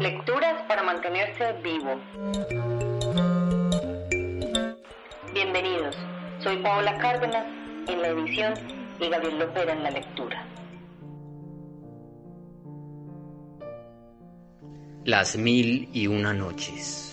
Lecturas para mantenerse vivo. Bienvenidos, soy Paola Cárdenas en la edición y Gabriel Lopera en la lectura. Las mil y una noches.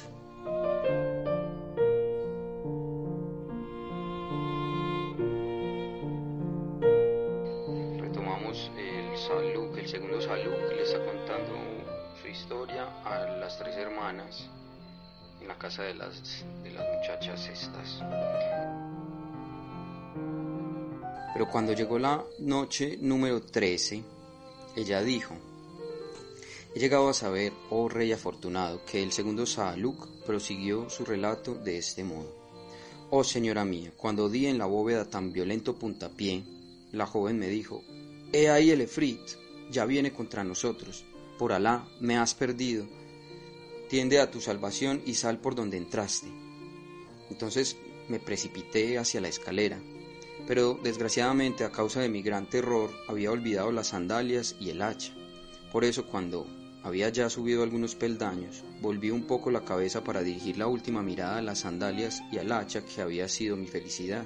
Pero cuando llegó la noche número 13, ella dijo, He llegado a saber, oh rey afortunado, que el segundo Saaluk prosiguió su relato de este modo. Oh señora mía, cuando di en la bóveda tan violento puntapié, la joven me dijo, He ahí el Efrit, ya viene contra nosotros, por Alá me has perdido, tiende a tu salvación y sal por donde entraste. Entonces me precipité hacia la escalera, pero desgraciadamente a causa de mi gran terror había olvidado las sandalias y el hacha. Por eso cuando había ya subido algunos peldaños, volví un poco la cabeza para dirigir la última mirada a las sandalias y al hacha que había sido mi felicidad.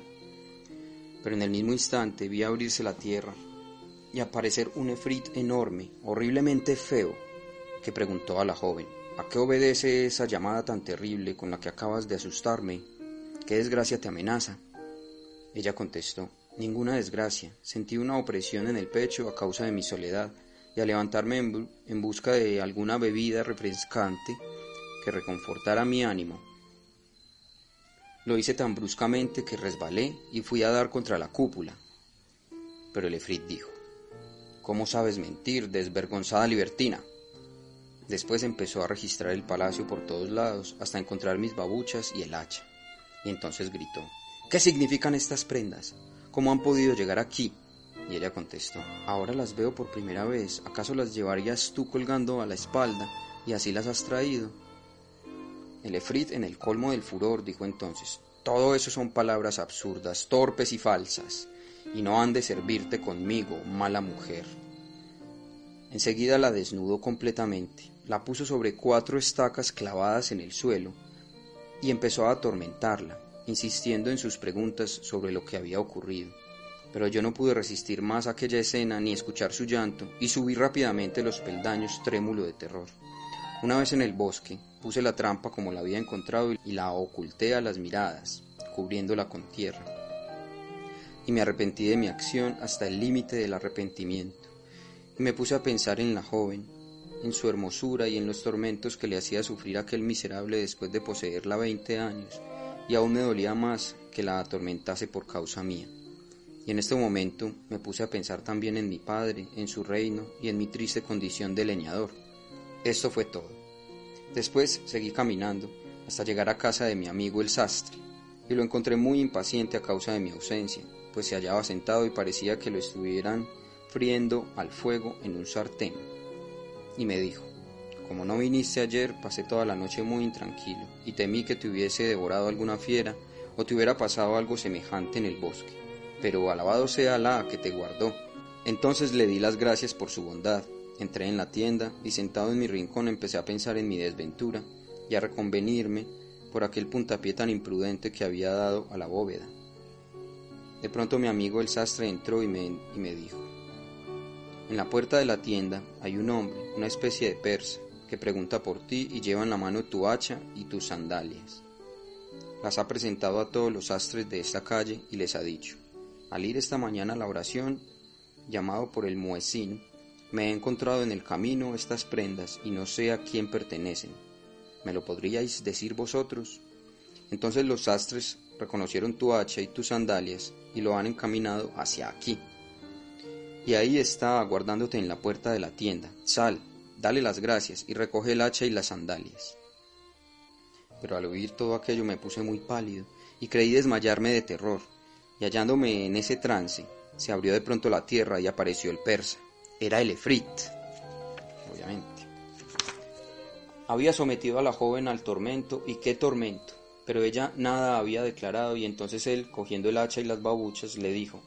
Pero en el mismo instante vi abrirse la tierra y aparecer un efrit enorme, horriblemente feo, que preguntó a la joven, ¿A qué obedece esa llamada tan terrible con la que acabas de asustarme? ¿Qué desgracia te amenaza? Ella contestó, Ninguna desgracia. Sentí una opresión en el pecho a causa de mi soledad y al levantarme en, busca de alguna bebida refrescante que reconfortara mi ánimo, lo hice tan bruscamente que resbalé y fui a dar contra la cúpula. Pero el efrit dijo, ¿Cómo sabes mentir, desvergonzada libertina? Después empezó a registrar el palacio por todos lados hasta encontrar mis babuchas y el hacha. Y entonces gritó, ¿Qué significan estas prendas? ¿Cómo han podido llegar aquí? Y ella contestó, ahora las veo por primera vez, ¿acaso las llevarías tú colgando a la espalda y así las has traído? El efrit, en el colmo del furor, dijo entonces, todo eso son palabras absurdas, torpes y falsas, y no han de servirte conmigo, mala mujer. Enseguida la desnudó completamente, la puso sobre cuatro estacas clavadas en el suelo, y empezó a atormentarla, insistiendo en sus preguntas sobre lo que había ocurrido pero yo no pude resistir más aquella escena ni escuchar su llanto y subí rápidamente los peldaños trémulo de terror. Una vez en el bosque, puse la trampa como la había encontrado y la oculté a las miradas, cubriéndola con tierra. Y me arrepentí de mi acción hasta el límite del arrepentimiento, y me puse a pensar en la joven, en su hermosura y en los tormentos que le hacía sufrir aquel miserable después de poseerla veinte años, y aún me dolía más que la atormentase por causa mía. Y en este momento me puse a pensar también en mi padre, en su reino y en mi triste condición de leñador. Esto fue todo. Después seguí caminando hasta llegar a casa de mi amigo el sastre, y lo encontré muy impaciente a causa de mi ausencia, pues se hallaba sentado y parecía que lo estuvieran friendo al fuego en un sartén. Y me dijo, como no viniste ayer, pasé toda la noche muy intranquilo, y temí que te hubiese devorado alguna fiera o te hubiera pasado algo semejante en el bosque pero alabado sea Alá que te guardó. Entonces le di las gracias por su bondad. Entré en la tienda y sentado en mi rincón empecé a pensar en mi desventura y a reconvenirme por aquel puntapié tan imprudente que había dado a la bóveda. De pronto mi amigo el sastre entró y me, y me dijo, en la puerta de la tienda hay un hombre, una especie de persa, que pregunta por ti y lleva en la mano tu hacha y tus sandalias. Las ha presentado a todos los sastres de esta calle y les ha dicho, al ir esta mañana a la oración, llamado por el muecín, me he encontrado en el camino estas prendas y no sé a quién pertenecen. ¿Me lo podríais decir vosotros? Entonces los sastres reconocieron tu hacha y tus sandalias y lo han encaminado hacia aquí. Y ahí está aguardándote en la puerta de la tienda. Sal, dale las gracias y recoge el hacha y las sandalias. Pero al oír todo aquello me puse muy pálido y creí desmayarme de terror, y hallándome en ese trance, se abrió de pronto la tierra y apareció el persa. Era el Efrit, obviamente. Había sometido a la joven al tormento, y qué tormento, pero ella nada había declarado, y entonces él, cogiendo el hacha y las babuchas, le dijo,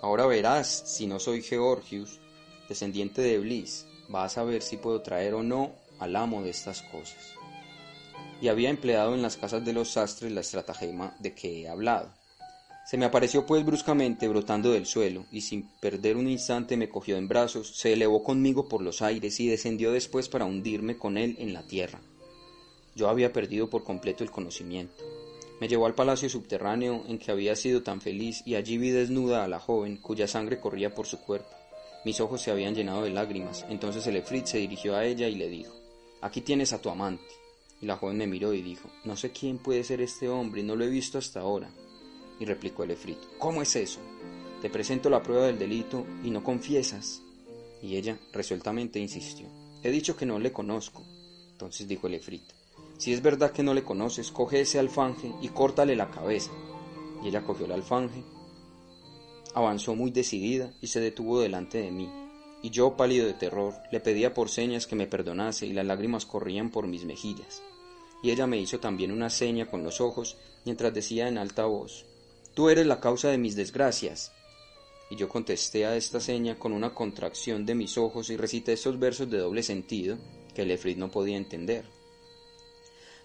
Ahora verás si no soy Georgius, descendiente de Eblis, vas a ver si puedo traer o no al amo de estas cosas y había empleado en las casas de los sastres la estratagema de que he hablado. Se me apareció pues bruscamente brotando del suelo, y sin perder un instante me cogió en brazos, se elevó conmigo por los aires y descendió después para hundirme con él en la tierra. Yo había perdido por completo el conocimiento. Me llevó al palacio subterráneo en que había sido tan feliz y allí vi desnuda a la joven cuya sangre corría por su cuerpo. Mis ojos se habían llenado de lágrimas. Entonces el efrit se dirigió a ella y le dijo, Aquí tienes a tu amante. Y la joven me miró y dijo, no sé quién puede ser este hombre, no lo he visto hasta ahora. Y replicó el efrito, ¿cómo es eso? Te presento la prueba del delito y no confiesas. Y ella resueltamente insistió, he dicho que no le conozco. Entonces dijo el efrito, si es verdad que no le conoces, coge ese alfanje y córtale la cabeza. Y ella cogió el alfanje, avanzó muy decidida y se detuvo delante de mí. Y yo, pálido de terror, le pedía por señas que me perdonase y las lágrimas corrían por mis mejillas y ella me hizo también una seña con los ojos mientras decía en alta voz, Tú eres la causa de mis desgracias. Y yo contesté a esta seña con una contracción de mis ojos y recité estos versos de doble sentido que Lefrid no podía entender.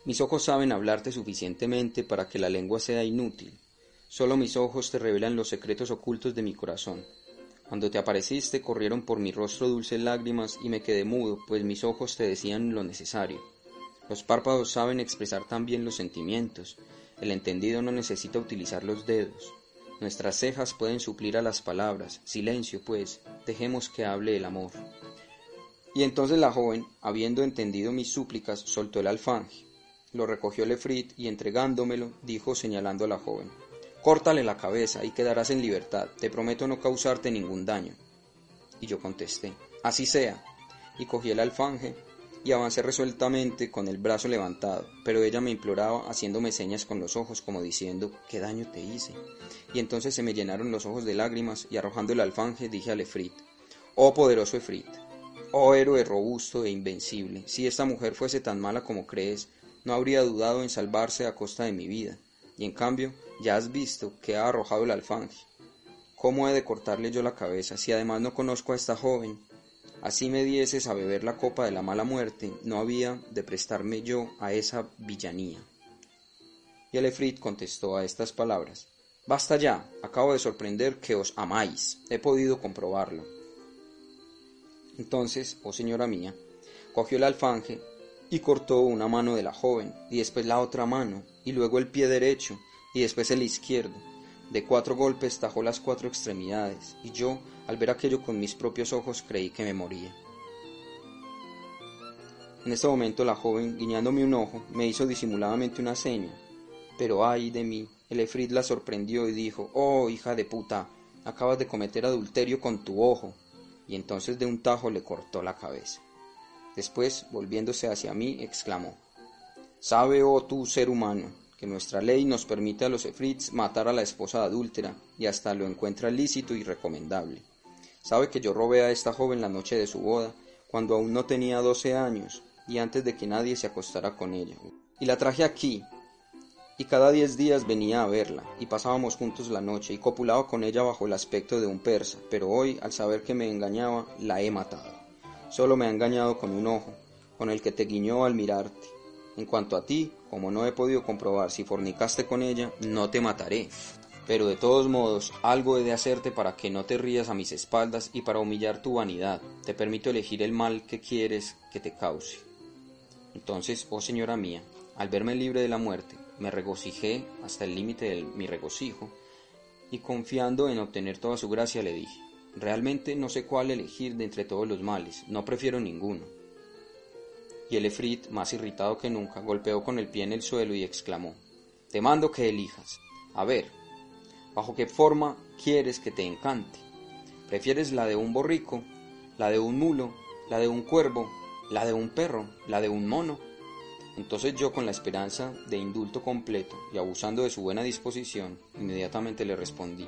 Mis ojos saben hablarte suficientemente para que la lengua sea inútil. Solo mis ojos te revelan los secretos ocultos de mi corazón. Cuando te apareciste corrieron por mi rostro dulces lágrimas y me quedé mudo, pues mis ojos te decían lo necesario. Los párpados saben expresar también los sentimientos. El entendido no necesita utilizar los dedos. Nuestras cejas pueden suplir a las palabras. Silencio, pues, dejemos que hable el amor. Y entonces la joven, habiendo entendido mis súplicas, soltó el alfanje. Lo recogió Lefrit y entregándomelo, dijo señalando a la joven, Córtale la cabeza y quedarás en libertad, te prometo no causarte ningún daño. Y yo contesté, Así sea, y cogí el alfanje y avancé resueltamente con el brazo levantado, pero ella me imploraba haciéndome señas con los ojos como diciendo ¿qué daño te hice? Y entonces se me llenaron los ojos de lágrimas y arrojando el alfanje dije al Efrit Oh poderoso Efrit, oh héroe robusto e invencible, si esta mujer fuese tan mala como crees, no habría dudado en salvarse a costa de mi vida, y en cambio ya has visto que ha arrojado el alfanje. ¿Cómo he de cortarle yo la cabeza si además no conozco a esta joven así me dieses a beber la copa de la mala muerte, no había de prestarme yo a esa villanía. Y el Efrit contestó a estas palabras, Basta ya, acabo de sorprender que os amáis, he podido comprobarlo. Entonces, oh señora mía, cogió el alfanje y cortó una mano de la joven, y después la otra mano, y luego el pie derecho, y después el izquierdo, de cuatro golpes tajó las cuatro extremidades, y yo, al ver aquello con mis propios ojos, creí que me moría. En este momento la joven, guiñándome un ojo, me hizo disimuladamente una seña. Pero ay de mí, el Efrit la sorprendió y dijo, Oh, hija de puta, acabas de cometer adulterio con tu ojo. Y entonces de un tajo le cortó la cabeza. Después, volviéndose hacia mí, exclamó, ¿Sabe, oh tú, ser humano, que nuestra ley nos permite a los efrits matar a la esposa adúltera y hasta lo encuentra lícito y recomendable. Sabe que yo robé a esta joven la noche de su boda, cuando aún no tenía doce años y antes de que nadie se acostara con ella. Y la traje aquí, y cada diez días venía a verla, y pasábamos juntos la noche, y copulaba con ella bajo el aspecto de un persa, pero hoy, al saber que me engañaba, la he matado. Solo me ha engañado con un ojo, con el que te guiñó al mirarte, en cuanto a ti, como no he podido comprobar si fornicaste con ella, no te mataré. Pero de todos modos, algo he de hacerte para que no te rías a mis espaldas y para humillar tu vanidad. Te permito elegir el mal que quieres que te cause. Entonces, oh señora mía, al verme libre de la muerte, me regocijé hasta el límite de mi regocijo, y confiando en obtener toda su gracia le dije, realmente no sé cuál elegir de entre todos los males, no prefiero ninguno y el efrit, más irritado que nunca, golpeó con el pie en el suelo y exclamó te mando que elijas. A ver, ¿bajo qué forma quieres que te encante? ¿Prefieres la de un borrico, la de un mulo, la de un cuervo, la de un perro, la de un mono? Entonces yo, con la esperanza de indulto completo y abusando de su buena disposición, inmediatamente le respondí,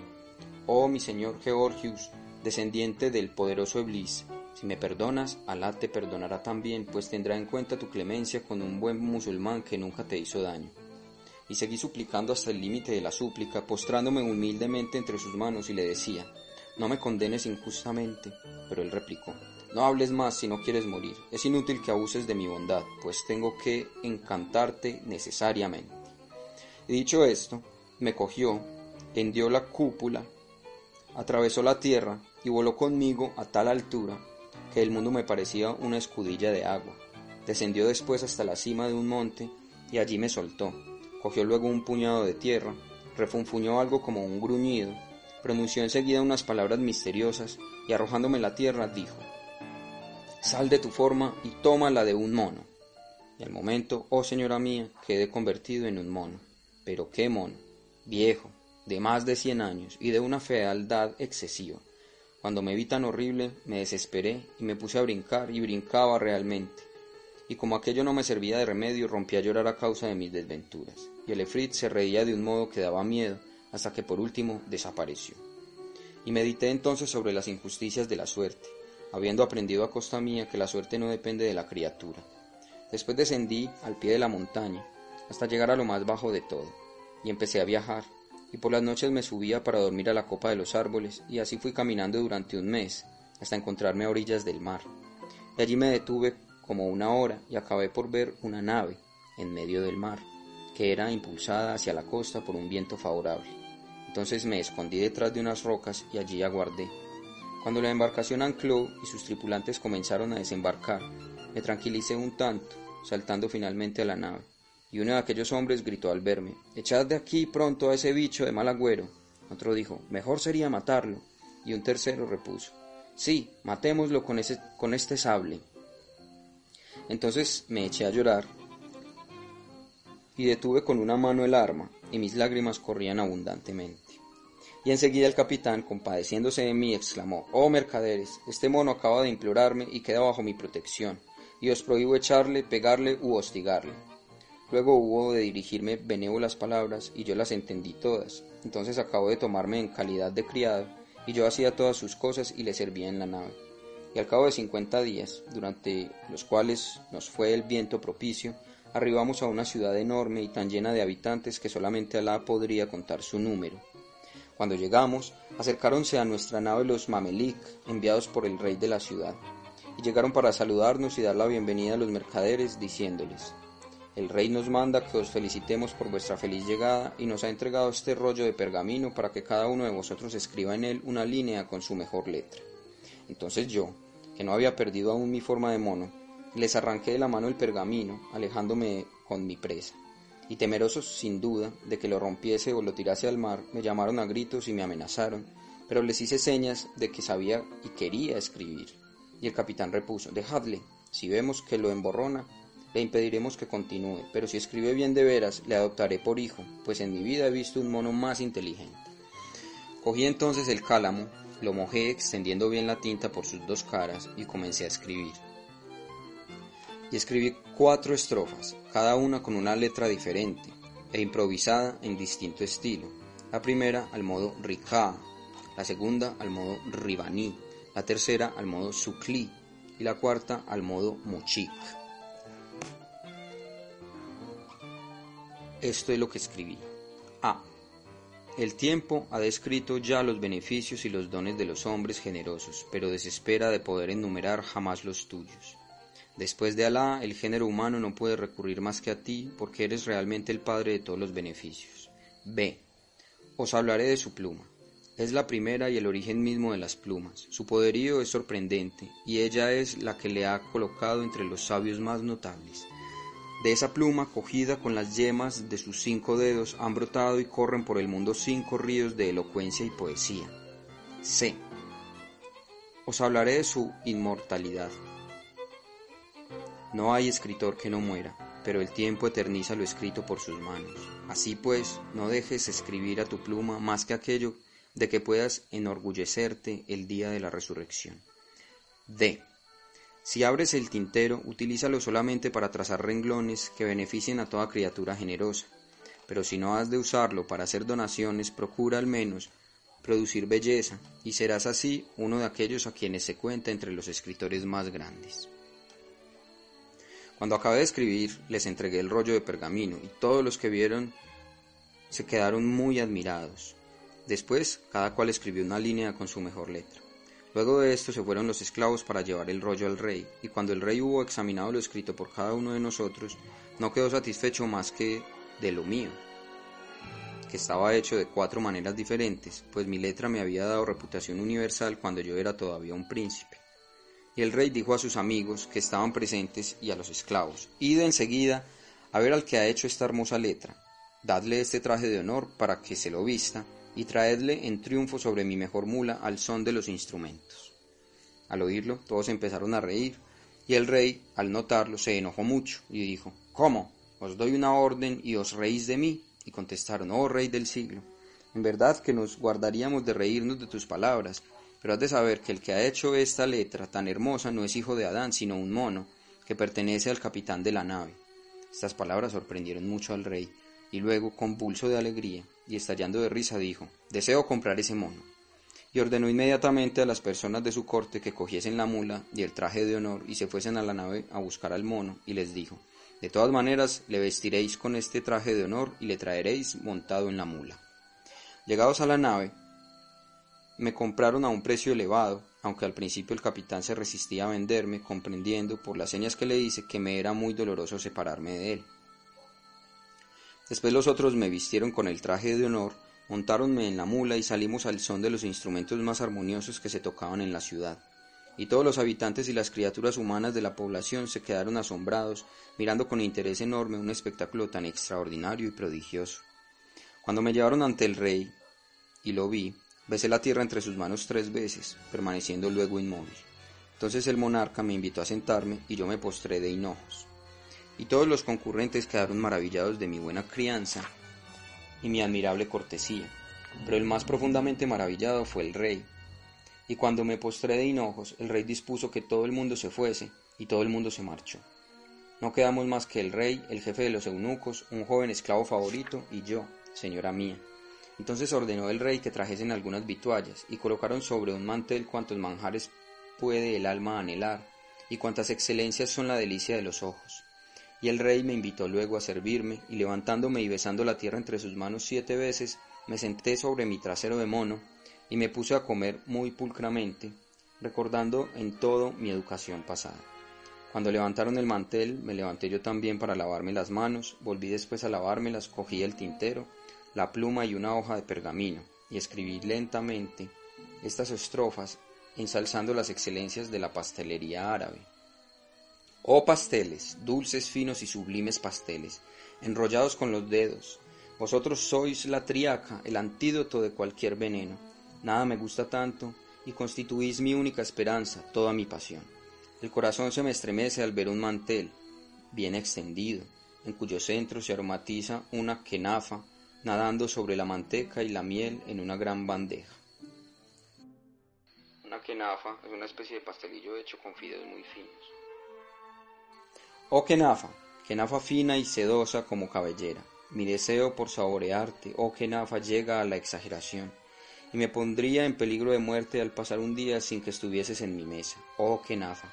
Oh mi señor Georgius, descendiente del poderoso Eblis, si me perdonas, Alá te perdonará también, pues tendrá en cuenta tu clemencia con un buen musulmán que nunca te hizo daño. Y seguí suplicando hasta el límite de la súplica, postrándome humildemente entre sus manos y le decía, no me condenes injustamente. Pero él replicó, no hables más si no quieres morir. Es inútil que abuses de mi bondad, pues tengo que encantarte necesariamente. Y dicho esto, me cogió, hendió la cúpula, atravesó la tierra y voló conmigo a tal altura que el mundo me parecía una escudilla de agua. Descendió después hasta la cima de un monte y allí me soltó. Cogió luego un puñado de tierra, refunfuñó algo como un gruñido, pronunció enseguida unas palabras misteriosas y arrojándome la tierra dijo Sal de tu forma y toma la de un mono. Y al momento, oh señora mía, quedé convertido en un mono. Pero qué mono, viejo, de más de cien años y de una fealdad excesiva. Cuando me vi tan horrible, me desesperé y me puse a brincar y brincaba realmente. Y como aquello no me servía de remedio, rompí a llorar a causa de mis desventuras. Y el efrit se reía de un modo que daba miedo, hasta que por último desapareció. Y medité entonces sobre las injusticias de la suerte, habiendo aprendido a costa mía que la suerte no depende de la criatura. Después descendí al pie de la montaña, hasta llegar a lo más bajo de todo, y empecé a viajar, y por las noches me subía para dormir a la copa de los árboles, y así fui caminando durante un mes, hasta encontrarme a orillas del mar. Y allí me detuve como una hora y acabé por ver una nave en medio del mar, que era impulsada hacia la costa por un viento favorable. Entonces me escondí detrás de unas rocas y allí aguardé. Cuando la embarcación ancló y sus tripulantes comenzaron a desembarcar, me tranquilicé un tanto, saltando finalmente a la nave. Y uno de aquellos hombres gritó al verme, Echad de aquí pronto a ese bicho de mal agüero. Otro dijo, Mejor sería matarlo. Y un tercero repuso, Sí, matémoslo con, ese, con este sable. Entonces me eché a llorar y detuve con una mano el arma, y mis lágrimas corrían abundantemente. Y enseguida el capitán, compadeciéndose de mí, exclamó, Oh mercaderes, este mono acaba de implorarme y queda bajo mi protección, y os prohíbo echarle, pegarle u hostigarle. Luego hubo de dirigirme benévolas palabras, y yo las entendí todas. Entonces acabó de tomarme en calidad de criado, y yo hacía todas sus cosas y le servía en la nave. Y al cabo de cincuenta días, durante los cuales nos fue el viento propicio, arribamos a una ciudad enorme y tan llena de habitantes que solamente Alá podría contar su número. Cuando llegamos, acercáronse a nuestra nave los mamelik, enviados por el rey de la ciudad, y llegaron para saludarnos y dar la bienvenida a los mercaderes, diciéndoles, El rey nos manda que os felicitemos por vuestra feliz llegada y nos ha entregado este rollo de pergamino para que cada uno de vosotros escriba en él una línea con su mejor letra. Entonces yo, que no había perdido aún mi forma de mono, les arranqué de la mano el pergamino, alejándome con mi presa y temerosos sin duda de que lo rompiese o lo tirase al mar, me llamaron a gritos y me amenazaron, pero les hice señas de que sabía y quería escribir. Y el capitán repuso, dejadle, si vemos que lo emborrona, le impediremos que continúe, pero si escribe bien de veras, le adoptaré por hijo, pues en mi vida he visto un mono más inteligente. Cogí entonces el cálamo, lo mojé extendiendo bien la tinta por sus dos caras y comencé a escribir y escribí cuatro estrofas, cada una con una letra diferente e improvisada en distinto estilo. La primera al modo Rika, la segunda al modo Ribaní, la tercera al modo Sukli y la cuarta al modo Muchik. Esto es lo que escribí. A. El tiempo ha descrito ya los beneficios y los dones de los hombres generosos, pero desespera de poder enumerar jamás los tuyos. Después de Alá, el género humano no puede recurrir más que a ti, porque eres realmente el padre de todos los beneficios. B. Os hablaré de su pluma. Es la primera y el origen mismo de las plumas. Su poderío es sorprendente, y ella es la que le ha colocado entre los sabios más notables. De esa pluma, cogida con las yemas de sus cinco dedos, han brotado y corren por el mundo cinco ríos de elocuencia y poesía. C. Os hablaré de su inmortalidad. No hay escritor que no muera, pero el tiempo eterniza lo escrito por sus manos. Así pues, no dejes escribir a tu pluma más que aquello de que puedas enorgullecerte el día de la resurrección. D. Si abres el tintero, utilízalo solamente para trazar renglones que beneficien a toda criatura generosa, pero si no has de usarlo para hacer donaciones, procura al menos producir belleza, y serás así uno de aquellos a quienes se cuenta entre los escritores más grandes. Cuando acabé de escribir, les entregué el rollo de pergamino, y todos los que vieron se quedaron muy admirados. Después, cada cual escribió una línea con su mejor letra. Luego de esto se fueron los esclavos para llevar el rollo al rey, y cuando el rey hubo examinado lo escrito por cada uno de nosotros, no quedó satisfecho más que de lo mío, que estaba hecho de cuatro maneras diferentes, pues mi letra me había dado reputación universal cuando yo era todavía un príncipe. Y el rey dijo a sus amigos que estaban presentes y a los esclavos, Id enseguida a ver al que ha hecho esta hermosa letra, dadle este traje de honor para que se lo vista, y traedle en triunfo sobre mi mejor mula al son de los instrumentos. Al oírlo, todos empezaron a reír, y el rey, al notarlo, se enojó mucho, y dijo, ¿Cómo? ¿Os doy una orden y os reís de mí? Y contestaron, oh rey del siglo, en verdad que nos guardaríamos de reírnos de tus palabras, pero has de saber que el que ha hecho esta letra tan hermosa no es hijo de Adán, sino un mono, que pertenece al capitán de la nave. Estas palabras sorprendieron mucho al rey, y luego, convulso de alegría y estallando de risa, dijo, deseo comprar ese mono. Y ordenó inmediatamente a las personas de su corte que cogiesen la mula y el traje de honor y se fuesen a la nave a buscar al mono, y les dijo, de todas maneras, le vestiréis con este traje de honor y le traeréis montado en la mula. Llegados a la nave, me compraron a un precio elevado, aunque al principio el capitán se resistía a venderme, comprendiendo por las señas que le hice que me era muy doloroso separarme de él. Después los otros me vistieron con el traje de honor, montáronme en la mula y salimos al son de los instrumentos más armoniosos que se tocaban en la ciudad y todos los habitantes y las criaturas humanas de la población se quedaron asombrados, mirando con interés enorme un espectáculo tan extraordinario y prodigioso. Cuando me llevaron ante el rey y lo vi, besé la tierra entre sus manos tres veces, permaneciendo luego inmóvil. Entonces el monarca me invitó a sentarme y yo me postré de hinojos. Y todos los concurrentes quedaron maravillados de mi buena crianza y mi admirable cortesía. Pero el más profundamente maravillado fue el rey, y cuando me postré de hinojos, el rey dispuso que todo el mundo se fuese, y todo el mundo se marchó. No quedamos más que el rey, el jefe de los eunucos, un joven esclavo favorito, y yo, señora mía. Entonces ordenó el rey que trajesen algunas vituallas, y colocaron sobre un mantel cuantos manjares puede el alma anhelar, y cuantas excelencias son la delicia de los ojos. Y el rey me invitó luego a servirme, y levantándome y besando la tierra entre sus manos siete veces, me senté sobre mi trasero de mono, y me puse a comer muy pulcramente, recordando en todo mi educación pasada. Cuando levantaron el mantel, me levanté yo también para lavarme las manos, volví después a lavármelas, cogí el tintero, la pluma y una hoja de pergamino, y escribí lentamente estas estrofas ensalzando las excelencias de la pastelería árabe. Oh pasteles, dulces, finos y sublimes pasteles, enrollados con los dedos, vosotros sois la triaca, el antídoto de cualquier veneno nada me gusta tanto, y constituís mi única esperanza, toda mi pasión. El corazón se me estremece al ver un mantel, bien extendido, en cuyo centro se aromatiza una quenafa, nadando sobre la manteca y la miel en una gran bandeja. Una quenafa es una especie de pastelillo hecho con fideos muy finos. Oh quenafa, quenafa fina y sedosa como cabellera, mi deseo por saborearte, oh quenafa, llega a la exageración y me pondría en peligro de muerte al pasar un día sin que estuvieses en mi mesa. Oh, qué nafa.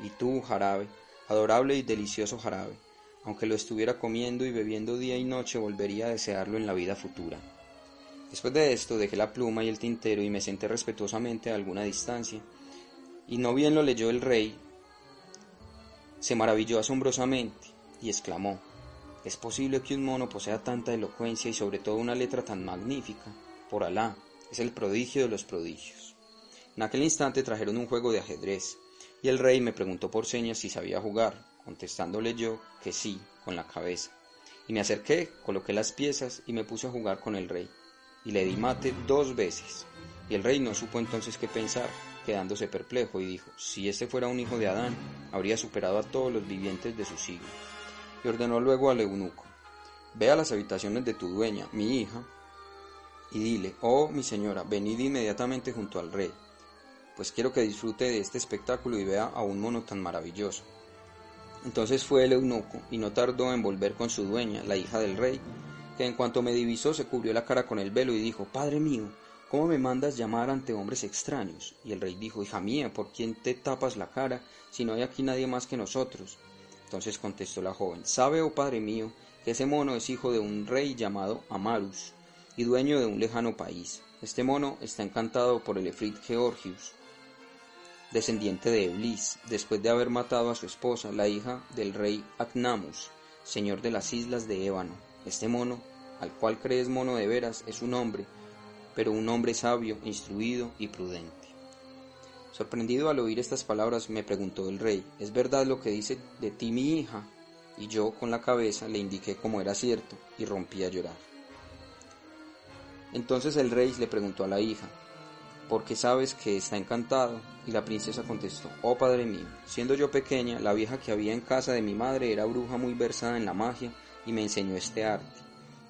Y tú, jarabe, adorable y delicioso jarabe, aunque lo estuviera comiendo y bebiendo día y noche, volvería a desearlo en la vida futura. Después de esto dejé la pluma y el tintero y me senté respetuosamente a alguna distancia, y no bien lo leyó el rey, se maravilló asombrosamente y exclamó, ¿es posible que un mono posea tanta elocuencia y sobre todo una letra tan magnífica? Por Alá, es el prodigio de los prodigios. En aquel instante trajeron un juego de ajedrez, y el rey me preguntó por señas si sabía jugar, contestándole yo que sí, con la cabeza. Y me acerqué, coloqué las piezas y me puse a jugar con el rey, y le di mate dos veces. Y el rey no supo entonces qué pensar, quedándose perplejo, y dijo, si este fuera un hijo de Adán, habría superado a todos los vivientes de su siglo. y ordenó luego al eunuco, Ve a las habitaciones de tu dueña, mi hija, y dile, oh mi señora, venid inmediatamente junto al rey, pues quiero que disfrute de este espectáculo y vea a un mono tan maravilloso. Entonces fue el eunuco, y no tardó en volver con su dueña, la hija del rey, que en cuanto me divisó se cubrió la cara con el velo y dijo, Padre mío, ¿cómo me mandas llamar ante hombres extraños? Y el rey dijo, Hija mía, ¿por quién te tapas la cara si no hay aquí nadie más que nosotros? Entonces contestó la joven, ¿sabe, oh padre mío, que ese mono es hijo de un rey llamado Amarus y dueño de un lejano país? Este mono está encantado por el Efrit Georgius, descendiente de Eblis, después de haber matado a su esposa, la hija del rey Acnamus, señor de las islas de Ébano. Este mono, al cual crees mono de veras, es un hombre, pero un hombre sabio, instruido y prudente. Sorprendido al oír estas palabras, me preguntó el rey, ¿es verdad lo que dice de ti mi hija? Y yo con la cabeza le indiqué como era cierto y rompí a llorar. Entonces el rey le preguntó a la hija, ¿por qué sabes que está encantado? Y la princesa contestó, oh padre mío, siendo yo pequeña, la vieja que había en casa de mi madre era bruja muy versada en la magia y me enseñó este arte.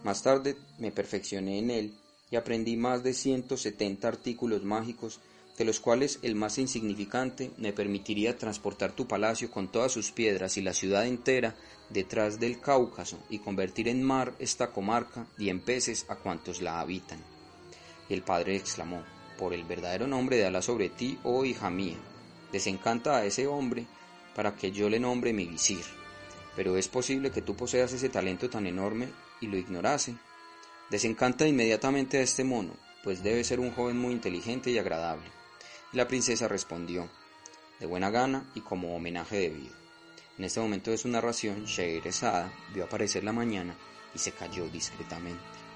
Más tarde me perfeccioné en él y aprendí más de 170 artículos mágicos de los cuales el más insignificante me permitiría transportar tu palacio con todas sus piedras y la ciudad entera detrás del Cáucaso y convertir en mar esta comarca y en peces a cuantos la habitan. Y el padre exclamó, por el verdadero nombre de Alá sobre ti, oh hija mía, desencanta a ese hombre para que yo le nombre mi visir. Pero es posible que tú poseas ese talento tan enorme y lo ignorase. Desencanta inmediatamente a este mono, pues debe ser un joven muy inteligente y agradable. La princesa respondió, de buena gana y como homenaje debido. En este momento de su narración, Scheherazade vio aparecer la mañana y se cayó discretamente.